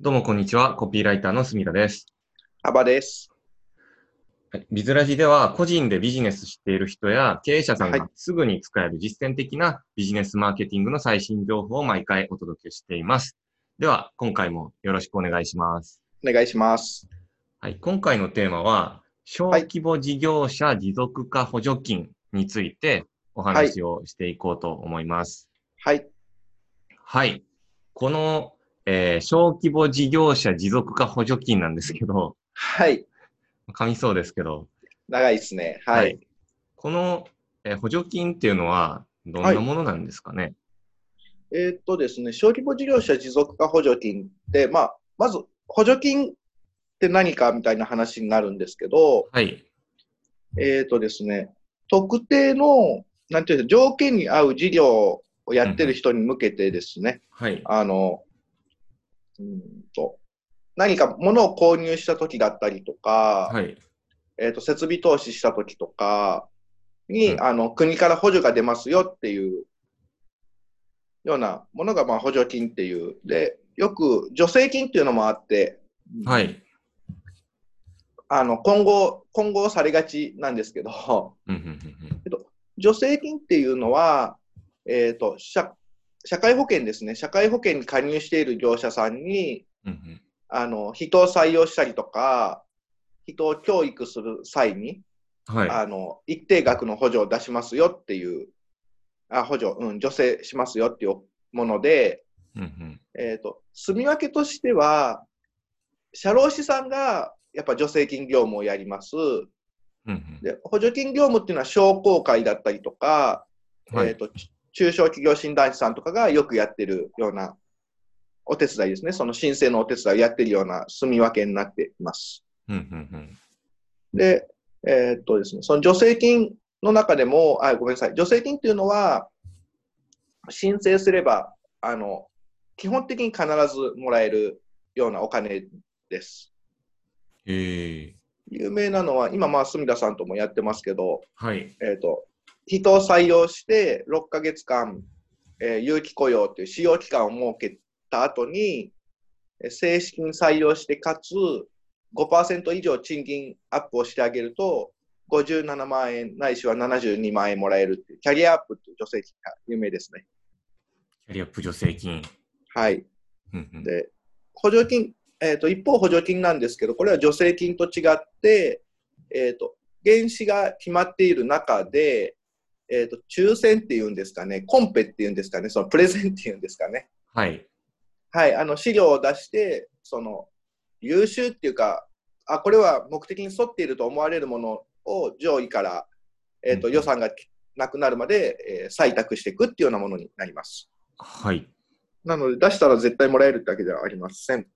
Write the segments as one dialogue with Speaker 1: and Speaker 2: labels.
Speaker 1: どうもこんにちは。コピーライターの住田です。
Speaker 2: 幅です。
Speaker 1: はいビズラジでは個人でビジネスしている人や経営者さん
Speaker 2: はい
Speaker 1: がすぐに使える実践的なビジネスマーケティングの最新情報を毎回お届けしています。では、今回もよろしくお願いします。
Speaker 2: お願いします。
Speaker 1: はい、今回のテーマは、小規模事業者持続化補助金についてお話をしていこうと思います。
Speaker 2: はい。
Speaker 1: はい。この、えー小規模事業者持続化補助金なんですけど、
Speaker 2: はい。
Speaker 1: 噛みそうですけど、
Speaker 2: 長いですね。はい。
Speaker 1: この、えー補助金っていうのは、どんなものなんですかね？
Speaker 2: えーっとですね、小規模事業者持続化補助金って、まあ、まず補助金って何かみたいな話になるんですけど、
Speaker 1: はい。
Speaker 2: えーっとですね、特定の、なんていうか、条件に合う事業をやってる人に向けてですね、
Speaker 1: はい。
Speaker 2: あの、うーんと、何か物を購入した時だったりとか、
Speaker 1: はい。
Speaker 2: えー、と設備投資したときとかに、
Speaker 1: うん
Speaker 2: あの国から補助が出ますよっていうようなものがまあ補助金っていう。で、よく助成金っていうのもあって、
Speaker 1: はい。
Speaker 2: あの今後、今後されがちなんですけど、助成金っていうのは、えー、と社社会保険ですね、社会保険に加入している業者さんに
Speaker 1: うんうん。
Speaker 2: あの人を採用したりとか、人を教育する際に、
Speaker 1: はい。
Speaker 2: あの一定額の補助を出しますよっていう、あ補助、うん、助成しますよっていうもので、
Speaker 1: うんうん。
Speaker 2: えー、と住み分けとしては、社労士さんがやっぱ助成金業務をやります。
Speaker 1: うんうん。
Speaker 2: で補助金業務っていうのは商工会だったりとか、
Speaker 1: はい。
Speaker 2: えー、とち中小企業診断士さんとかがよくやってるようなお手伝いですね、その申請のお手伝いをやってるような住み分けになっています。で、えーっとですね、その助成金の中でも、あ、ごめんなさい、助成金っていうのは、申請すれば、あの、基本的に必ずもらえるようなお金です。有名なのは、今、まあ、住田さんともやってますけど、
Speaker 1: はい。
Speaker 2: えーっと、人を採用して6ヶ月間、えー有期雇用という使用期間を設けた後に、えー正式に採用して、かつ5%以上賃金アップをしてあげると、57万円ないしは72万円もらえるっていう、キャリアアップっていう助成金が有名ですね。
Speaker 1: キャリアアップ助成金。
Speaker 2: はい。で、補助金、えーと、一方補助金なんですけど、これは助成金と違って、えーと、原資が決まっている中で、えーと、抽選っていうんですかね、コンペっていうんですかね、そのプレゼンっていうんですかね。
Speaker 1: はい。
Speaker 2: はい、あの資料を出して、その優秀っていうか、あ、これは目的に沿っていると思われるものを上位から、えーと
Speaker 1: うん
Speaker 2: 予算がなくなるまで、えー採択していくっていうようなものになります。
Speaker 1: はい。
Speaker 2: なので、出したら絶対もらえるってわけではありません。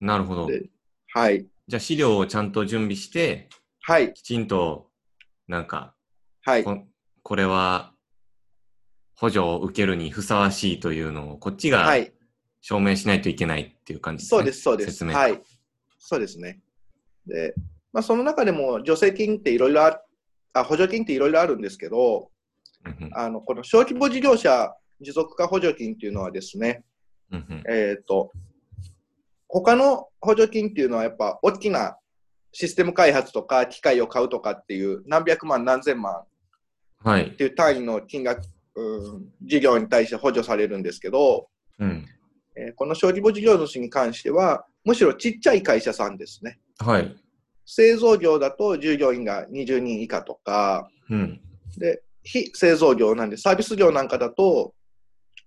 Speaker 1: なるほど。
Speaker 2: ではい。
Speaker 1: じゃあ資料をちゃんと準備して、
Speaker 2: はい。
Speaker 1: きちんと、なんか、
Speaker 2: はい。
Speaker 1: ここれは補助を受けるにふさわしいというのをこっちが
Speaker 2: はい。
Speaker 1: 証明しないといけないっていう感じですね。
Speaker 2: そうです、そうです。
Speaker 1: 説明
Speaker 2: はい。そうですね。で、まあ、その中でも助成金っていろいろああ、補助金っていろいろあるんですけど、あの、この小規模事業者持続化補助金っていうのはですね、えっ、と、他の補助金っていうのはやっぱ大きなシステム開発とか機械を買うとかっていう何百万何千万
Speaker 1: はい
Speaker 2: っ。ていう単位の金額、うん、事業に対して補助されるんですけど、
Speaker 1: うん。
Speaker 2: えーこの小規模事業主に関しては、むしろちっちゃい会社さんですね。
Speaker 1: はい。
Speaker 2: 製造業だと従業員が20人以下とか、
Speaker 1: うん。
Speaker 2: で、非製造業なんで、サービス業なんかだと、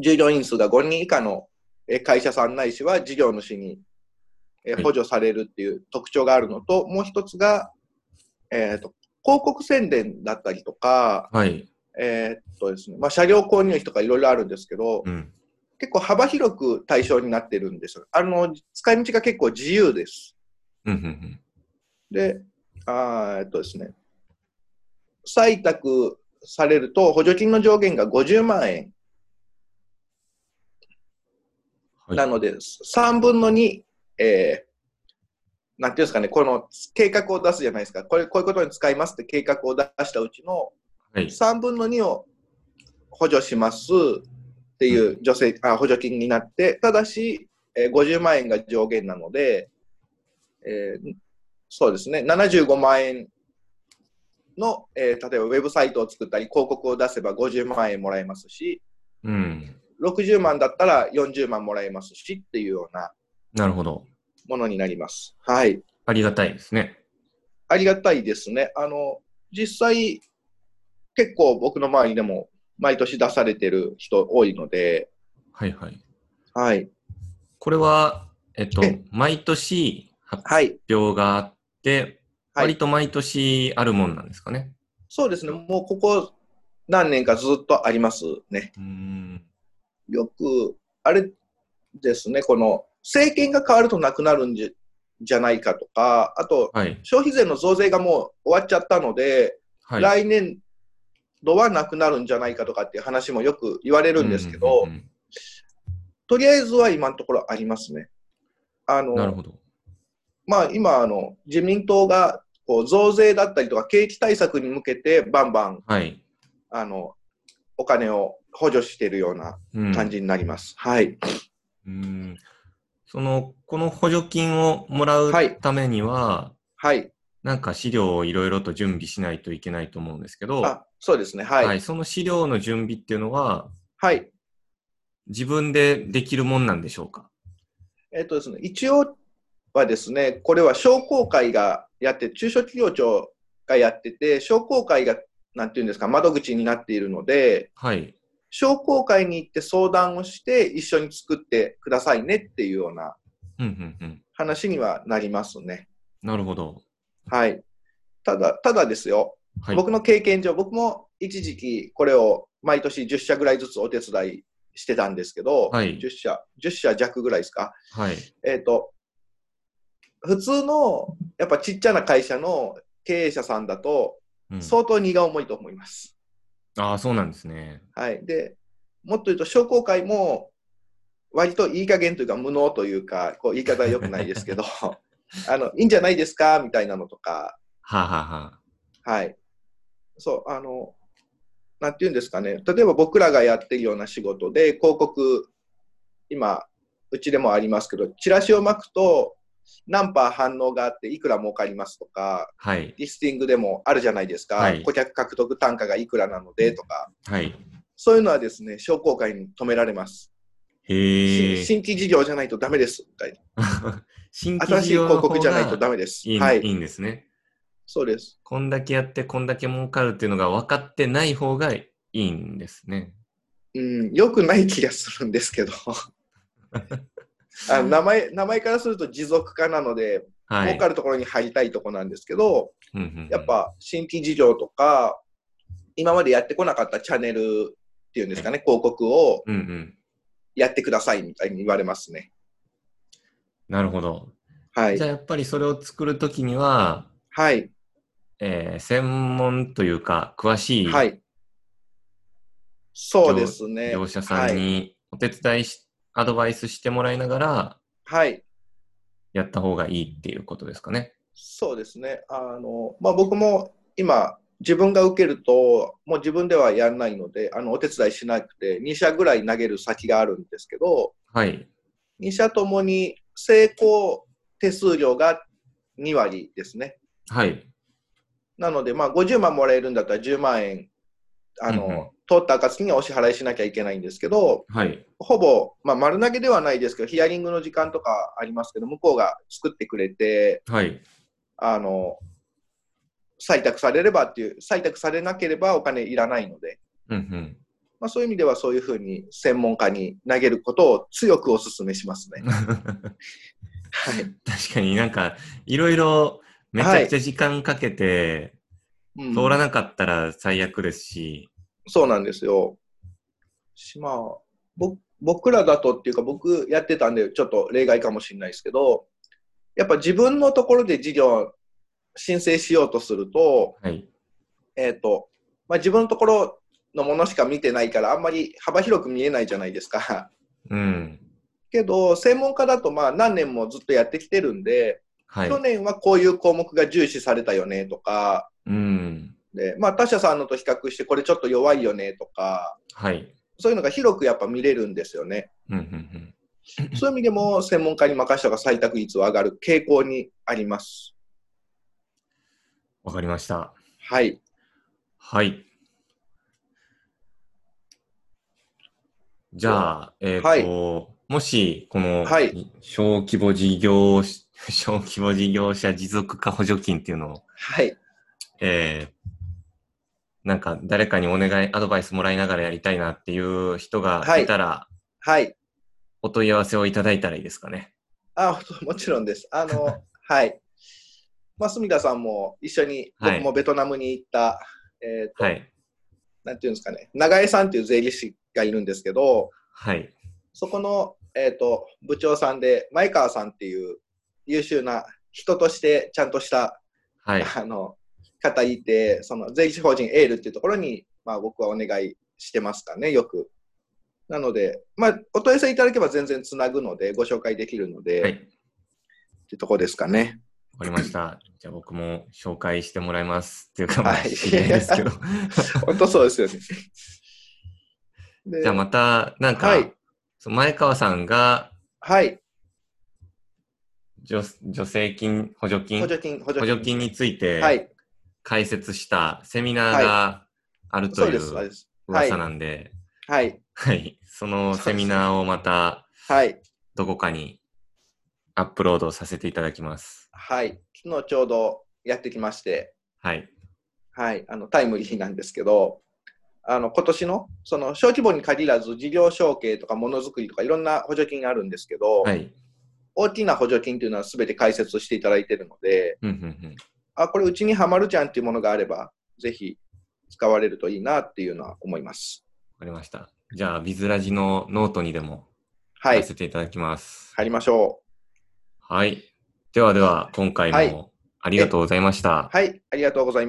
Speaker 2: 従業員数が5人以下のえー会社さんないしは事業主に補助されるっていう特徴があるのと、もう一つが、えーと、広告宣伝だったりとか、
Speaker 1: はい。
Speaker 2: えーっとですね、まあ、車両購入費とかいろいろあるんですけど、
Speaker 1: うん。
Speaker 2: 結構幅広く対象になってるんです。あの、使い道が結構自由です。
Speaker 1: うんうんうん
Speaker 2: で、あーえっとですね、採択されると補助金の上限が50万円
Speaker 1: はい
Speaker 2: なので、3分の2、えーなんていうんですかね、この計画を出すじゃないですか、これこういうことに使いますって計画を出したうちの
Speaker 1: はい。
Speaker 2: 3分の2を補助しますっていう助成、あ補助金になって、ただし、えー50万円が上限なので、えーそうですね、75万円の、えー例えばウェブサイトを作ったり、広告を出せば50万円もらえますし、
Speaker 1: うん。
Speaker 2: 60万だったら40万もらえますしっていうような
Speaker 1: なるほど。
Speaker 2: ものになります。はい。
Speaker 1: ありがたいですね。
Speaker 2: ありがたいですね。あの、実際、結構僕の周りでも毎年出されてる人多いので、
Speaker 1: はいはい。
Speaker 2: はい。
Speaker 1: これは、えっと
Speaker 2: え、
Speaker 1: 毎年発
Speaker 2: はい。
Speaker 1: 表があって、
Speaker 2: はい
Speaker 1: 割と毎年あるもんなんですかね。
Speaker 2: そうですね。もうここ何年かずっとありますね。
Speaker 1: うーん。
Speaker 2: よく、あれですね、この政権が変わるとなくなるんじゃじゃないかとか、あと、
Speaker 1: はい。
Speaker 2: 消費税の増税がもう終わっちゃったので、
Speaker 1: はい。
Speaker 2: 来年度はなくなるんじゃないかとかっていう話もよく言われるんですけど、
Speaker 1: うんうん
Speaker 2: とりあえずは今のところありますね。あの、
Speaker 1: ほど。
Speaker 2: まあ今、あの、自民党がこう増税だったりとか景気対策に向けてバンバン、
Speaker 1: はい。
Speaker 2: あの、お金を補助しているような
Speaker 1: うん
Speaker 2: 感じになります。はい。
Speaker 1: うんその、この補助金をもらう
Speaker 2: はい
Speaker 1: ためには、
Speaker 2: はい。
Speaker 1: なんか資料をいろいろと準備しないといけないと思うんですけど、
Speaker 2: あ、そうですね。はい。
Speaker 1: は
Speaker 2: はいい。
Speaker 1: その資料の準備っていうのは、自分でできるもんなんでしょうか？
Speaker 2: えっとですね、一応はですね、これは商工会がやって、中小企業庁がやってて、商工会が、なんていうんですか、窓口になっているので、
Speaker 1: はい。
Speaker 2: 商工会に行って相談をして、一緒に作ってくださいねっていうような
Speaker 1: うんうんうん。
Speaker 2: 話にはなりますね。
Speaker 1: なるほど。
Speaker 2: はい。ただ、ただですよ、
Speaker 1: はい。
Speaker 2: 僕の経験上、僕も一時期これを毎年10社ぐらいずつお手伝いしてたんですけど、
Speaker 1: はい
Speaker 2: 10社、10社弱ぐらいですか。
Speaker 1: はい。
Speaker 2: えっ、と、普通の、やっぱちっちゃな会社の経営者さんだと、
Speaker 1: うん
Speaker 2: 相当荷が重いと思います。
Speaker 1: ああ、そうなんですね。
Speaker 2: はい。で、もっと言うと、商工会も、割といい加減というか、無能というか、こう言い方は良くないですけど、あの、いいんじゃないですかみたいなのとか、
Speaker 1: はあ、はあは
Speaker 2: い。そう、あの、なんて言うんですかね。例えば僕らがやってるような仕事で、広告、今、うちでもありますけど、チラシを巻くと、何パー反応があっていくら儲かりますとか、
Speaker 1: はい。
Speaker 2: リスティングでもあるじゃないですか。
Speaker 1: はい
Speaker 2: 顧客獲得単価がいくらなのでとか、
Speaker 1: はい。
Speaker 2: そういうのはですね、商工会に止められます。
Speaker 1: へ
Speaker 2: 新規事業じゃないとダメです。みたいな
Speaker 1: 新規
Speaker 2: 新しい広告じゃないとダ
Speaker 1: が
Speaker 2: メです。
Speaker 1: いい,、、
Speaker 2: はいい。
Speaker 1: いんですね。
Speaker 2: そうです。
Speaker 1: こんだけやって、こんだけ儲かるっていうのが分かってない方がいいんですね。
Speaker 2: うん、よくない気がするんですけど。あの名前名前からすると持続化なので、
Speaker 1: はい。
Speaker 2: 儲かるところに入りたいところなんですけど、
Speaker 1: うんうんうん
Speaker 2: やっ、ぱ新規事業とか、今までやってこなかったチャンネルっていうんですかね、広告を
Speaker 1: うんうん。
Speaker 2: やってくださいみたいに言われますね。
Speaker 1: なるほど。
Speaker 2: はい
Speaker 1: じゃ。あやっぱりそれを作るときには、
Speaker 2: はい。
Speaker 1: えー専門というか、詳しい
Speaker 2: はい。そうですね。
Speaker 1: 業者さん
Speaker 2: はい。
Speaker 1: にお手伝いし、アドバイスしてもらいながら
Speaker 2: はい。
Speaker 1: やった方がいいっていうことですかね。
Speaker 2: そうですね。あの、まあ、僕も今、自分が受けると、もう自分ではやらないので、あの、お手伝いしなくて、2社ぐらい投げる先があるんですけど、
Speaker 1: はい。
Speaker 2: 2社ともに成功手数料が2割ですね。
Speaker 1: はい。
Speaker 2: なので、まあ、50万もらえるんだったら10万円、あの、
Speaker 1: うんうん
Speaker 2: 通った暁にはお支払いしなきゃいけないんですけど、
Speaker 1: はい。
Speaker 2: ほぼ、まあ、丸投げではないですけど、ヒアリングの時間とかありますけど、向こうが作ってくれて、
Speaker 1: はい。
Speaker 2: あの、採択されればっていう、採択されなければお金いらないので、
Speaker 1: うんうん。
Speaker 2: まあ、そういう意味ではそういうふうに専門家に投げることを強くお勧めしますね。はい。
Speaker 1: 確かになんか、いろいろめちゃくちゃ時間かけて、
Speaker 2: うん
Speaker 1: 通らなかったら最悪ですし、
Speaker 2: そうなんですよ。しまあ、ぼ僕らだとっていうか、僕やってたんで、ちょっと例外かもしれないですけど、やっぱ自分のところで事業申請しようとすると、
Speaker 1: はい。
Speaker 2: えっ、と、まあ、自分のところのものしか見てないから、あんまり幅広く見えないじゃないですか。
Speaker 1: うん。
Speaker 2: けど、専門家だとまあ何年もずっとやってきてるんで、
Speaker 1: はい
Speaker 2: 去。年はこういう項目が重視されたよねとか、
Speaker 1: うん。
Speaker 2: でまあ、他社さんのと比較してこれちょっと弱いよねとか、
Speaker 1: はい。
Speaker 2: そういうのが広くやっぱ見れるんですよね。
Speaker 1: うんうんうん。
Speaker 2: そういう意味でも専門家に任せた方が採択率は上がる傾向にあります。
Speaker 1: わかりました。
Speaker 2: はい。
Speaker 1: はい。じゃあ、えっ、と、
Speaker 2: はい
Speaker 1: もし、この、
Speaker 2: はい
Speaker 1: 小規模事業、小規模事業者持続化補助金っていうのを、
Speaker 2: はい。
Speaker 1: えーなんか誰かにお願い、アドバイスもらいながらやりたいなっていう人がいたら、
Speaker 2: はい。
Speaker 1: お問い合わせをいただいたらいいですかね。
Speaker 2: あ、もちろんです。あの、はい。まあ、住田さんも一緒に、
Speaker 1: はい
Speaker 2: 僕もベトナムに行った、えっ、と、
Speaker 1: はい。
Speaker 2: なんていうんですかね、長江さんっていう税理士がいるんですけど、
Speaker 1: はい。
Speaker 2: そこの、えっ、と、部長さんで、前川さんっていう優秀な人としてちゃんとした、
Speaker 1: はい。
Speaker 2: あの、方いて、その税理士法人エールっていうところに、まあ僕はお願いしてますかね、よく。なので、まあ、お問い合わせいただけば全然つなぐので、ご紹介できるので、
Speaker 1: はい。
Speaker 2: っていうところですかね。
Speaker 1: わかりました。じゃあ僕も紹介してもらいます。っていうか、まあ、
Speaker 2: はい
Speaker 1: 知り合いですけど。
Speaker 2: 本当そうですよね。で
Speaker 1: じゃあまた、なんか、
Speaker 2: はい
Speaker 1: 前川さんが
Speaker 2: はい。
Speaker 1: 助助成金、補助金、
Speaker 2: 補助金、補
Speaker 1: 補助金について
Speaker 2: はい。
Speaker 1: 解説したセミナーがあるとい
Speaker 2: そう
Speaker 1: 噂なんで、
Speaker 2: はい。
Speaker 1: はい。そのセミナーをまた
Speaker 2: はい。
Speaker 1: どこかにアップロードさせていただきます。
Speaker 2: はい。昨日ちょうどやってきまして、
Speaker 1: はい。
Speaker 2: はい。あの、タイムリーなんですけど、あの、今年の、その、小規模に限らず、事業承継とかものづくりとかいろんな補助金があるんですけど、
Speaker 1: はい。
Speaker 2: 大きな補助金というのは全て解説していただいているので、
Speaker 1: うんうんうん。
Speaker 2: あ、これうちにはまるじゃんっていうものがあれば、ぜひ使われるといいなっていうのは思います。
Speaker 1: わかりました。じゃあ、ビズラジのノートにでも
Speaker 2: はい
Speaker 1: さ。せていただきます。
Speaker 2: 入りましょ
Speaker 1: はい。ではでは、今回
Speaker 2: はい
Speaker 1: もありがとうございました。
Speaker 2: う。はい。ありがとうございます。